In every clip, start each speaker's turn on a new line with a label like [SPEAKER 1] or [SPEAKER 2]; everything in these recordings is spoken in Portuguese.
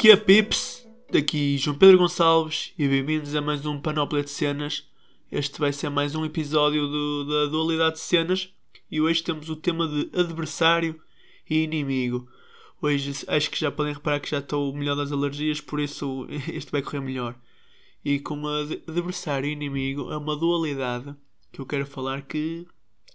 [SPEAKER 1] que é Pips? Daqui João Pedro Gonçalves e bem-vindos a mais um Panóplia de Cenas. Este vai ser mais um episódio do, da dualidade de cenas e hoje temos o tema de adversário e inimigo. Hoje acho que já podem reparar que já estou melhor das alergias, por isso este vai correr melhor. E com adversário e inimigo é uma dualidade que eu quero falar que,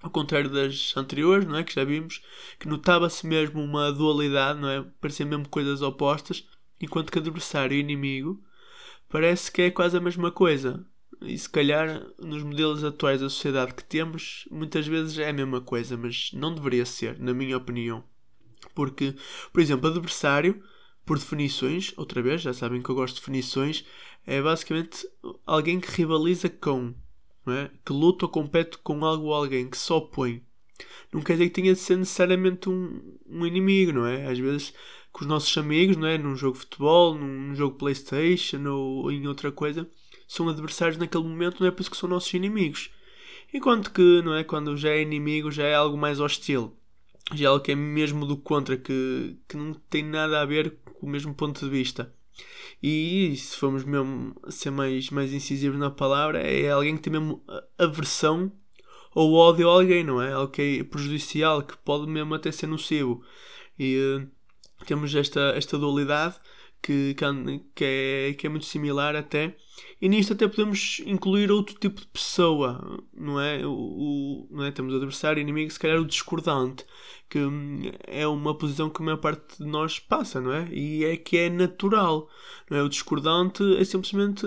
[SPEAKER 1] ao contrário das anteriores, não é? Que já vimos, que notava-se mesmo uma dualidade, não é? Pareciam mesmo coisas opostas, enquanto que adversário e inimigo parece que é quase a mesma coisa. E se calhar nos modelos atuais da sociedade que temos, muitas vezes é a mesma coisa, mas não deveria ser, na minha opinião. Porque, por exemplo, adversário, por definições, outra vez, já sabem que eu gosto de definições, é basicamente alguém que rivaliza com, é? que luta ou compete com algo ou alguém, que se opõe. Não quer dizer que tenha de ser necessariamente um, um inimigo, não é? Às vezes com os nossos amigos, não é? Num jogo de futebol, num jogo Playstation ou em outra coisa, são adversários naquele momento, não é por isso que são nossos inimigos. Enquanto que, não é? Quando já é inimigo, já é algo mais hostil já é algo que é mesmo do contra, que, que não tem nada a ver com o mesmo ponto de vista. E se formos mesmo ser mais, mais incisivos na palavra, é alguém que tem mesmo aversão ou ódio a alguém, não é? Algo que é prejudicial, que pode mesmo até ser nocivo. E uh, temos esta, esta dualidade que, que, é, que é muito similar até. E nisto até podemos incluir outro tipo de pessoa, não é? O, o não é? Temos o adversário, inimigo, se calhar o discordante, que hum, é uma posição que a maior parte de nós passa, não é? E é que é natural, não é? O discordante é simplesmente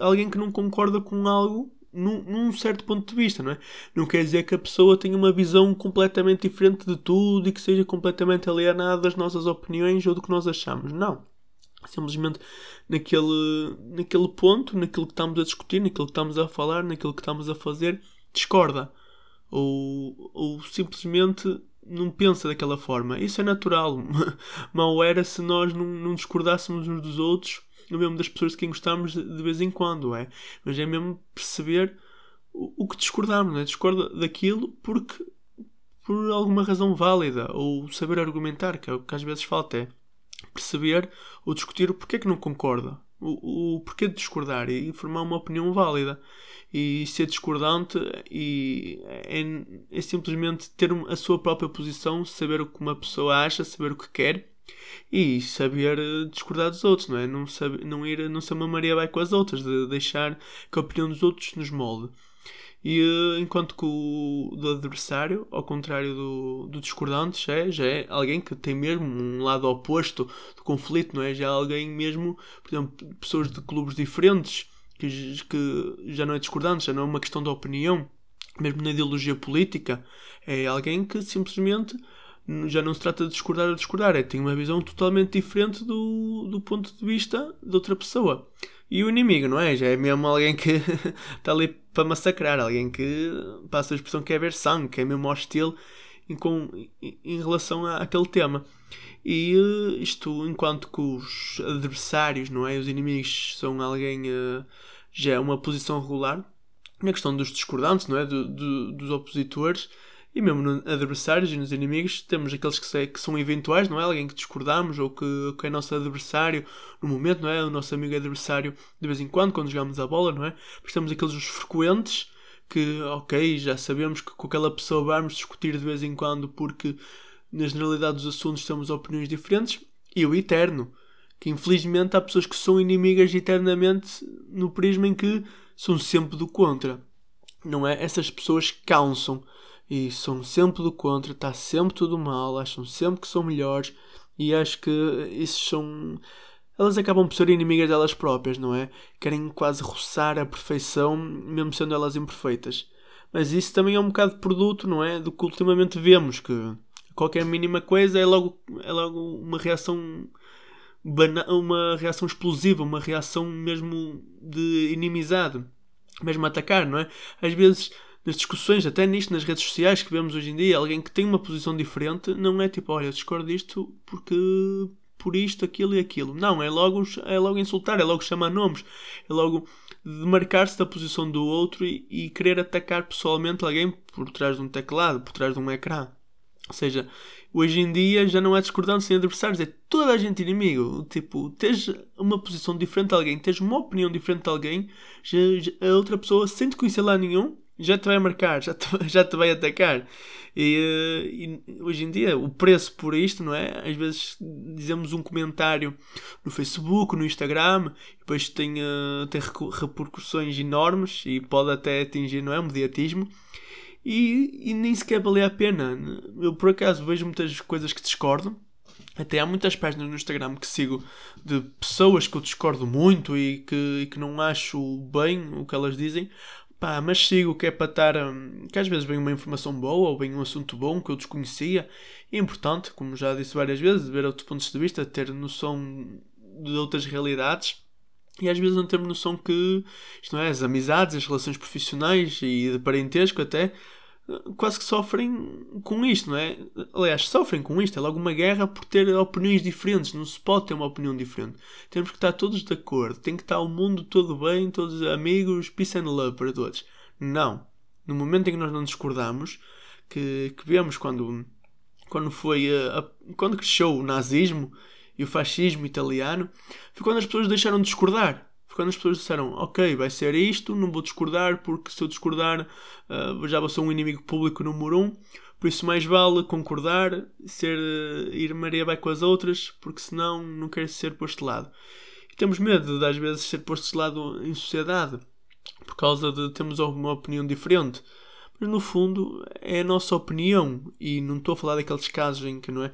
[SPEAKER 1] alguém que não concorda com algo num, num, certo ponto de vista, não é? Não quer dizer que a pessoa tenha uma visão completamente diferente de tudo e que seja completamente alienada das nossas opiniões ou do que nós achamos. Não. Simplesmente naquele, naquele ponto, naquilo que estamos a discutir, naquilo que estamos a falar, naquilo que estamos a fazer, discorda. Ou, ou simplesmente não pensa daquela forma. Isso é natural. Mal era se nós não, não discordássemos uns dos outros é mesmo das pessoas de quem gostamos de vez em quando, é? Mas é mesmo perceber o, o que discordamos, é? Discorda daquilo porque por alguma razão válida ou saber argumentar, que é o que às vezes falta, é perceber ou discutir o porquê que não concorda, o, o porquê de discordar e formar uma opinião válida. E ser discordante e é, é simplesmente ter a sua própria posição, saber o que uma pessoa acha, saber o que quer e saber eh, discordar dos outros, não é? Não, saber, não ir, não ser uma Maria vai com as outras, de deixar que a opinião dos outros nos molde. E eh, enquanto que o do adversário, ao contrário do, do discordante, já é, já é alguém que tem mesmo um lado oposto do conflito, não é? Já é alguém mesmo, por exemplo, pessoas de clubes diferentes, que, que já não é discordante, já não é uma questão de opinião, mesmo na ideologia política, é alguém que simplesmente já não se trata de discordar ou discordar, é tem uma visão totalmente diferente do, do ponto de vista de outra pessoa. E o inimigo, não é? Já é mesmo alguém que está ali para massacrar, alguém que passa a expressão que é ver sangue, que é mesmo hostil em, com, em, relação à, àquele tema. E eh, isto, enquanto que os adversários, não é? Os inimigos são alguém, uh, já é uma posição regular. Na questão dos discordantes, não é? Do, do, dos opositores, e mesmo nos adversários e nos inimigos, temos aqueles que, que são eventuais, não é? Alguém que discordamos ou que, que é nosso adversário no momento, não é? O nosso amigo adversário de vez em quando, quando jogamos a bola, não é? Mas temos aqueles os frequentes que, ok, já sabemos que com aquela pessoa vamos discutir de vez em quando porque na generalidade dos assuntos temos opiniões diferentes. E o eterno, que infelizmente há pessoas que são inimigas eternamente no prisma em que são sempre do contra. Não é? Essas pessoas cansam e são sempre do contra, está sempre tudo mal, acham sempre que são melhores e acho que isso são. Elas acabam por ser inimigas delas próprias, não é? Querem quase roçar a perfeição, mesmo sendo elas imperfeitas. Mas isso também é um bocado produto, não é? Do que ultimamente vemos, que qualquer mínima coisa é logo, é logo uma reação uma reação explosiva, uma reação mesmo de inimizade, mesmo atacar, não é? Às vezes nas discussões, até nisto, nas redes sociais que vemos hoje em dia, alguém que tem uma posição diferente, não é tipo, olha, discordo disto porque por isto, aquilo e aquilo. Não, é logo, é logo insultar, é logo chamar nomes, é logo demarcar-se da posição do outro e, e, querer atacar pessoalmente alguém por trás de um teclado, por trás de um ecrã. Ou seja, Hoje em dia já não há discordância sem adversários, é toda a gente inimigo. Tipo, tens uma posição diferente de alguém, tens uma opinião diferente de alguém, já, já, a outra pessoa, sem te conhecer lá nenhum, já te vai marcar, já te, já te vai atacar. E, eh, e, hoje em dia, o preço por isto, não é? Às vezes dizemos um comentário no Facebook, no Instagram, depois tem, uh, tem repercussões enormes e pode até atingir, não é? O mediatismo. E, e nem sequer vale a pena. Eu, por acaso, vejo muitas coisas que discordo. Até há muitas páginas no Instagram que sigo de pessoas que eu discordo muito e que, e que não acho bem o que elas dizem, Pá, mas sigo que é para estar. Hum, que às vezes vem uma informação boa ou vem um assunto bom que eu desconhecia. é importante, como já disse várias vezes, ver outros pontos de vista, ter noção de outras realidades. E às vezes não temos noção que isto não é, as amizades, as relações profissionais e de parentesco até quase que sofrem com isto, não é? Aliás, sofrem com isto. É logo uma guerra por ter opiniões diferentes. Não se pode ter uma opinião diferente. Temos que estar todos de acordo. Tem que estar o mundo todo bem, todos amigos, peace and love para todos. Não. No momento em que nós não discordamos, que, que vemos quando, quando foi. Uh, a, quando cresceu o nazismo e o fascismo italiano, foi quando as pessoas deixaram de discordar quando as pessoas disseram, ok, vai ser isto, não vou discordar, porque se eu discordar uh, já vou ser um inimigo público número um, por isso mais vale concordar, ser, uh, ir Maria vai com as outras, porque senão não quero ser posto de lado. E temos medo de às vezes ser posto de lado em sociedade, por causa de termos alguma opinião diferente. Mas no fundo é a nossa opinião, e não estou a falar daqueles casos em que não é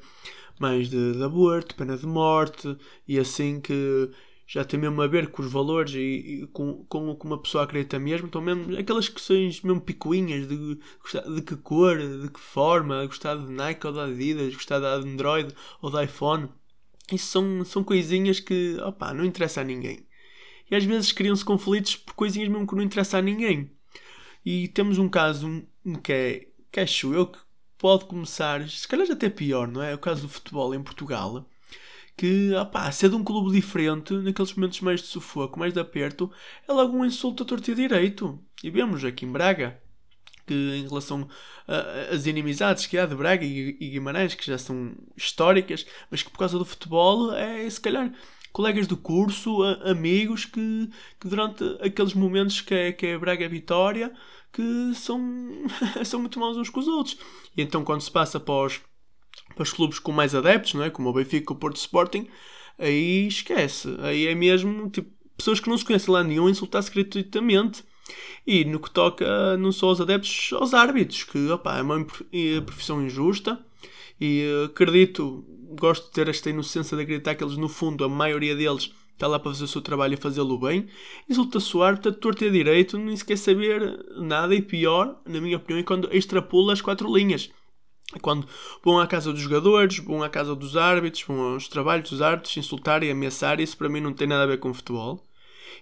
[SPEAKER 1] mais de, de aborto, pena de morte, e assim que já tem mesmo a ver com os valores e, e com, com o que uma pessoa acredita mesmo. Então, mesmo aquelas questões mesmo picuinhas de, de que cor, de que forma, gostar de Nike ou da Adidas, gostar da Android ou da iPhone. Isso são, são coisinhas que, opa, não interessa a ninguém. E às vezes criam-se conflitos por coisinhas mesmo que não interessa a ninguém. E temos um caso que é, que acho eu, que pode começar, se calhar até pior, não é? é o caso do futebol em Portugal que, opá, ser de um clube diferente, naqueles momentos mais de sufoco, mais de aperto, é logo um insulto a torto e direito. E vemos aqui em Braga, que em relação às inimizades que há de Braga e, e Guimarães, que já são históricas, mas que por causa do futebol é se calhar colegas do curso, a, amigos que, que durante aqueles momentos que é, que é Braga Vitória, que são, são muito maus uns com os outros. E então quando se passa para os para os clubes com mais adeptos, não é? como o Benfica, o Porto Sporting, aí esquece. Aí é mesmo tipo, pessoas que não se conhecem lá nenhum insultar-se gratuitamente. E no que toca não só aos adeptos, aos árbitros, que opa, é uma profissão injusta. E acredito, gosto de ter esta inocência de acreditar que eles, no fundo, a maioria deles está lá para fazer o seu trabalho e fazê-lo bem. Insulta-se o árbitro, torto e direito, nem sequer saber nada. E pior, na minha opinião, é quando extrapola as quatro linhas quando vão à casa dos jogadores, vão à casa dos árbitros, vão aos trabalhos dos árbitros, insultar e ameaçar, isso para mim não tem nada a ver com futebol.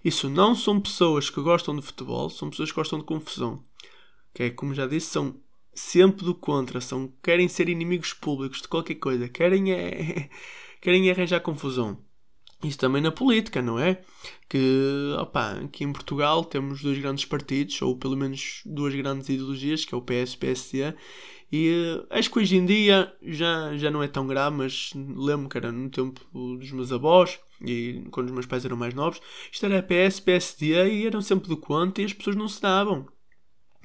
[SPEAKER 1] Isso não são pessoas que gostam de futebol, são pessoas que gostam de confusão. Que é, como já disse, são sempre do contra, são, querem ser inimigos públicos de qualquer coisa, querem é, querem arranjar confusão. Isso também na política, não é? Que, opa, aqui em Portugal temos dois grandes partidos, ou pelo menos duas grandes ideologias, que é o PS e o PSD, e uh, acho que hoje em dia já, já não é tão grave, mas lembro que era no tempo dos meus avós e quando os meus pais eram mais novos, isto era PS, PSD e eram sempre do contra e as pessoas não se davam.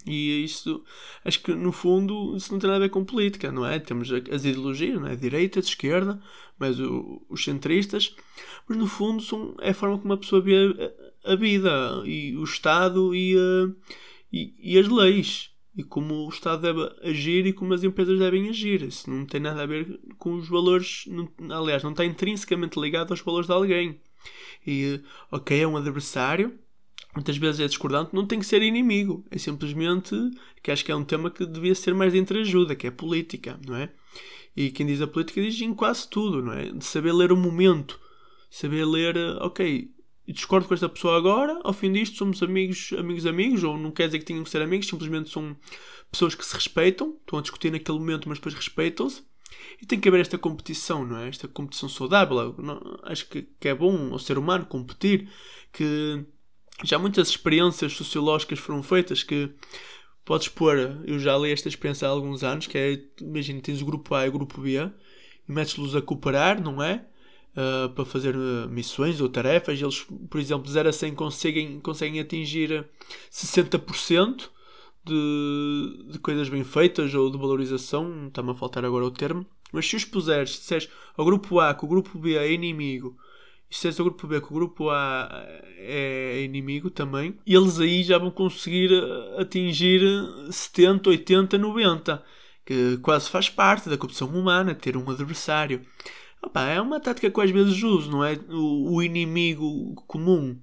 [SPEAKER 1] E isso, acho que no fundo, isso não tem nada a ver com política, não é? Temos as ideologias, não é? Direita, de esquerda, mas o, os centristas, mas no fundo são, é a forma como uma pessoa vê a, a vida e o Estado e, uh, e, e as leis e como o Estado deve agir e como as empresas devem agir. Isso não tem nada a ver com os valores, aliás, não está intrinsecamente ligado aos valores de alguém. E, ok, é um adversário, muitas vezes é discordante, não tem que ser inimigo. É simplesmente que acho que é um tema que devia ser mais de entreajuda, que é política, não é? E quem diz a política diz em quase tudo, não é? De saber ler o momento, saber ler, ok, discordo com esta pessoa agora, ao fim disto somos amigos, amigos, amigos, ou não quer dizer que tenham que ser amigos, simplesmente são pessoas que se respeitam, estão a discutir naquele momento, mas depois respeitam-se. E tem que haver esta competição, não é? Esta competição saudável. Não, acho que, que é bom ao ser humano competir, que já muitas experiências sociológicas foram feitas que podes pôr, eu já li esta experiência há alguns anos, que é, imagina, tens o grupo A e o grupo B, e metes-los a cooperar, não é? Uh, para fazer uh, missões ou tarefas, eles, por exemplo, de 0 a 100 conseguem, conseguem atingir 60% de, de coisas bem feitas ou de valorização, está-me a faltar agora o termo, mas se os puseres, se disseres ao grupo A que o grupo B é inimigo e se és ao grupo B que o grupo A é inimigo também, eles aí já vão conseguir eh, atingir 70, 80, 90. Que quase faz parte da competição humana ter um adversário. Opa, é uma tática que às vezes uso, não é? O, o inimigo comum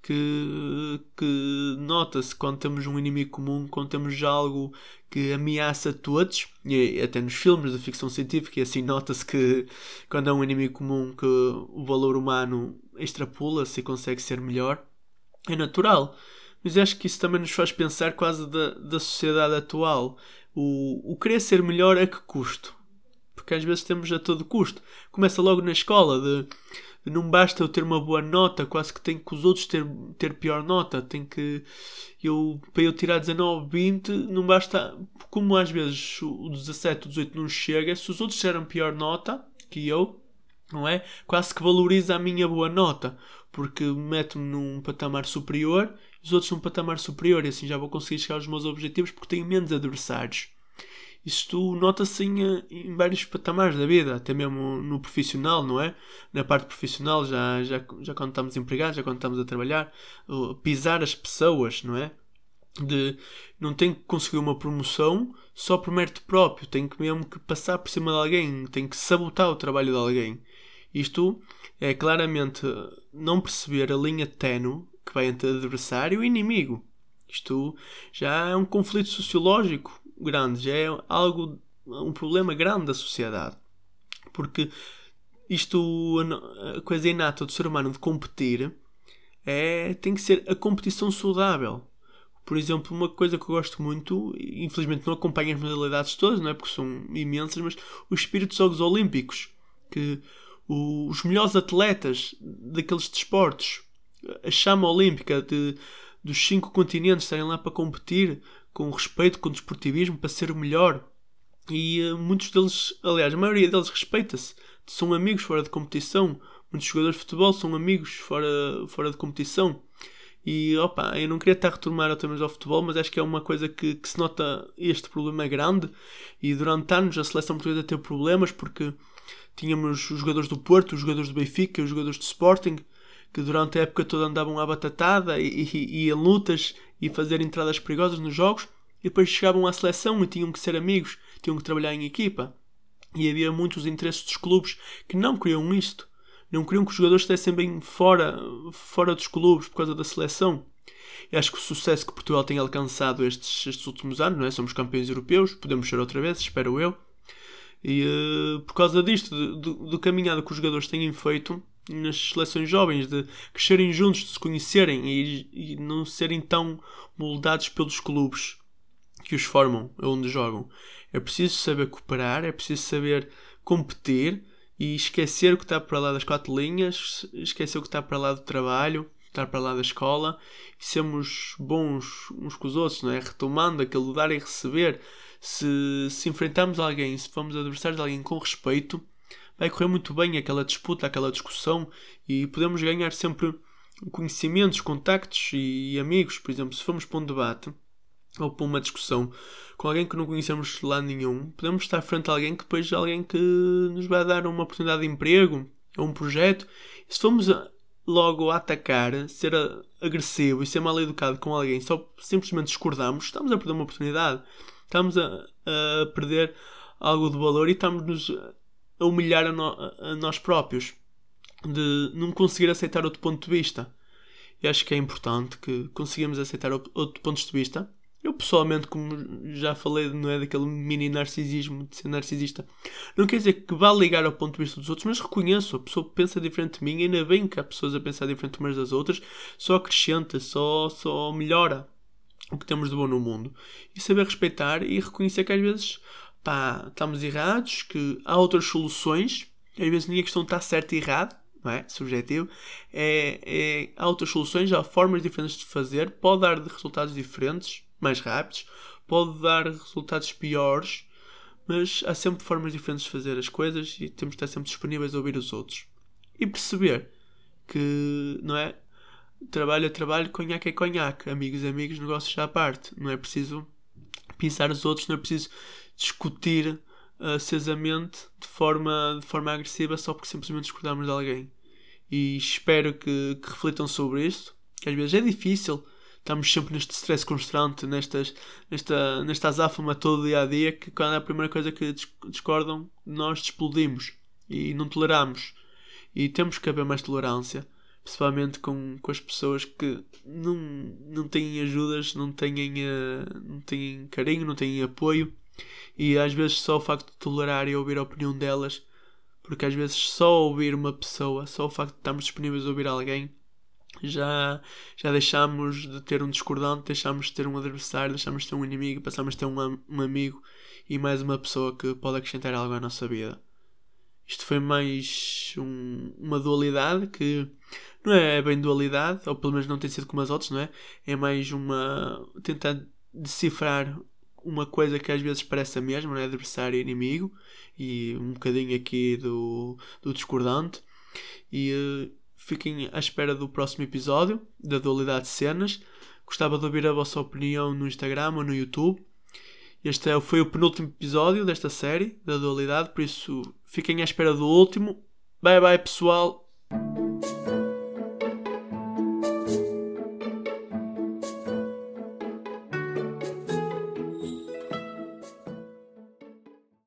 [SPEAKER 1] que, que nota-se quando temos um inimigo comum, quando temos algo que ameaça todos, e até nos filmes de ficção científica, e assim nota-se que quando é um inimigo comum que o valor humano extrapola-se e consegue ser melhor, é natural. Mas acho que isso também nos faz pensar quase da, da sociedade atual. O, o querer ser melhor a que custo? Porque às vezes temos a todo custo. Começa logo na escola de não basta eu ter uma boa nota, quase que tenho que os outros ter, ter pior nota. Tem que eu para eu tirar 19, 20, não basta como às vezes o 17, o 18 não chega, se os outros tiveram pior nota que eu, não é? Quase que valoriza a minha boa nota, porque mete-me num patamar superior, os outros num patamar superior e assim já vou conseguir chegar aos meus objetivos porque tenho menos adversários. Isto nota-se em, em, vários patamares da vida, até mesmo no profissional, não é? Na parte profissional, já, já, já quando estamos empregados, já quando estamos a trabalhar, pisar as pessoas, não é? De não tenho que conseguir uma promoção só por mérito próprio, tenho que mesmo que passar por cima de alguém, tenho que sabotar o trabalho de alguém. Isto é claramente não perceber a linha tenue que vai entre adversário e inimigo. Isto já é um conflito sociológico grande, já é algo, um problema grande da sociedade. Porque isto, a coisa inata do ser humano de competir é, tem que ser a competição saudável. Por exemplo, uma coisa que eu gosto muito, infelizmente não acompanho as modalidades todas, não é? porque são imensas, mas o espírito dos Jogos Olímpicos, que os melhores atletas daqueles desportos, a chama olímpica de, dos cinco continentes estarem lá para competir, com respeito, com desportivismo, para ser o melhor. E uh, muitos deles, aliás, a maioria deles respeita-se. São amigos fora de competição. Muitos jogadores de futebol são amigos fora, fora de competição. E opa, eu não queria estar a retomar outra vez ao futebol, mas acho que é uma coisa que, que se nota este problema grande. E durante anos a seleção portuguesa teve problemas porque tínhamos os jogadores do Porto, os jogadores do Benfica, os jogadores do Sporting, que durante a época toda andavam à batatada e, e, e em lutas e fazer entradas perigosas nos jogos e depois chegavam à seleção e tinham que ser amigos, tinham que trabalhar em equipa. E havia muitos interesses dos clubes que não queriam isto. Não queriam que os jogadores estivessem bem fora, fora dos clubes por causa da seleção. E acho que o sucesso que Portugal tem alcançado estes, estes últimos anos, não é? somos campeões europeus, podemos ser outra vez, espero eu. E uh, por causa disto, do, do, caminhado que os jogadores têm feito, nas seleções jovens, de crescerem juntos, de se conhecerem e, e não serem tão moldados pelos clubes que os formam, onde jogam. É preciso saber cooperar, é preciso saber competir e esquecer o que está para lá das quatro linhas, esquecer o que está para lá do trabalho, estar para lá da escola e sermos bons uns com os outros, não é? Retomando aquele dar e receber. Se, se enfrentarmos alguém, se formos adversários de alguém com respeito, vai correr muito bem aquela disputa, aquela discussão e podemos ganhar sempre conhecimentos, contactos e amigos. Por exemplo, se formos para um debate ou para uma discussão com alguém que não conhecemos lá nenhum, podemos estar frente a alguém que depois alguém que nos vai dar uma oportunidade de emprego ou um projeto. E se formos logo a atacar, ser agressivo e ser mal educado com alguém, só simplesmente discordamos, estamos a perder uma oportunidade. Estamos a, a perder algo de valor e estamos nos a humilhar a, no, a, nós próprios, de não conseguir aceitar outro ponto de vista. E acho que é importante que consigamos aceitar outro ponto de vista. Eu pessoalmente, como já falei, não é daquele mini narcisismo de ser narcisista, não quer dizer que vá ligar ao ponto de vista dos outros, mas reconheço, a pessoa pensa diferente de mim, ainda bem que há pessoas a pensar diferente umas das outras, só acrescenta, só, só melhora o que temos de bom no mundo. E saber respeitar e reconhecer que às vezes pá, estamos errados, que há outras soluções, às vezes nem a questão está certo e errado, não é? Subjetivo, é, é, há outras soluções, há formas diferentes de fazer, pode dar resultados diferentes, mais rápidos, pode dar resultados piores, mas há sempre formas diferentes de fazer as coisas e temos de estar sempre disponíveis a ouvir os outros. E perceber que, não é? Trabalho é trabalho, conhaque é conhaque, amigos é amigos, negócios à parte. Não é preciso pensar os outros, não é preciso discutir acesamente de forma, de forma agressiva só porque simplesmente discordamos de alguém. E espero que, que reflitam sobre isto, que às vezes é difícil, estamos sempre neste stress constante, nestas, nesta, nesta azáfama todo dia a dia, que quando é a primeira coisa que discordam, nós explodimos e não toleramos. E temos que haver mais tolerância, principalmente com, com as pessoas que não, não têm ajudas, não têm, uh, não têm carinho, não têm apoio e às vezes só o facto de tolerar e ouvir a opinião delas, porque às vezes só ouvir uma pessoa, só o facto de estarmos disponíveis a ouvir alguém, já, já deixamos de ter um discordante, deixamos de ter um adversário, deixamos de ter um inimigo, passamos a ter um, um amigo e mais uma pessoa que pode acrescentar algo à nossa vida. Isto foi mais um, uma dualidade que não é bem dualidade, ou pelo menos não tem sido como as outras, não é? É mais uma. tentar decifrar uma coisa que às vezes parece a mesma, né? adversário e inimigo, e um bocadinho aqui do, do discordante. E uh, fiquem à espera do próximo episódio da Dualidade de Cenas. Gostava de ouvir a vossa opinião no Instagram ou no YouTube. Este é, foi o penúltimo episódio desta série da Dualidade, por isso fiquem à espera do último. Bye bye, pessoal!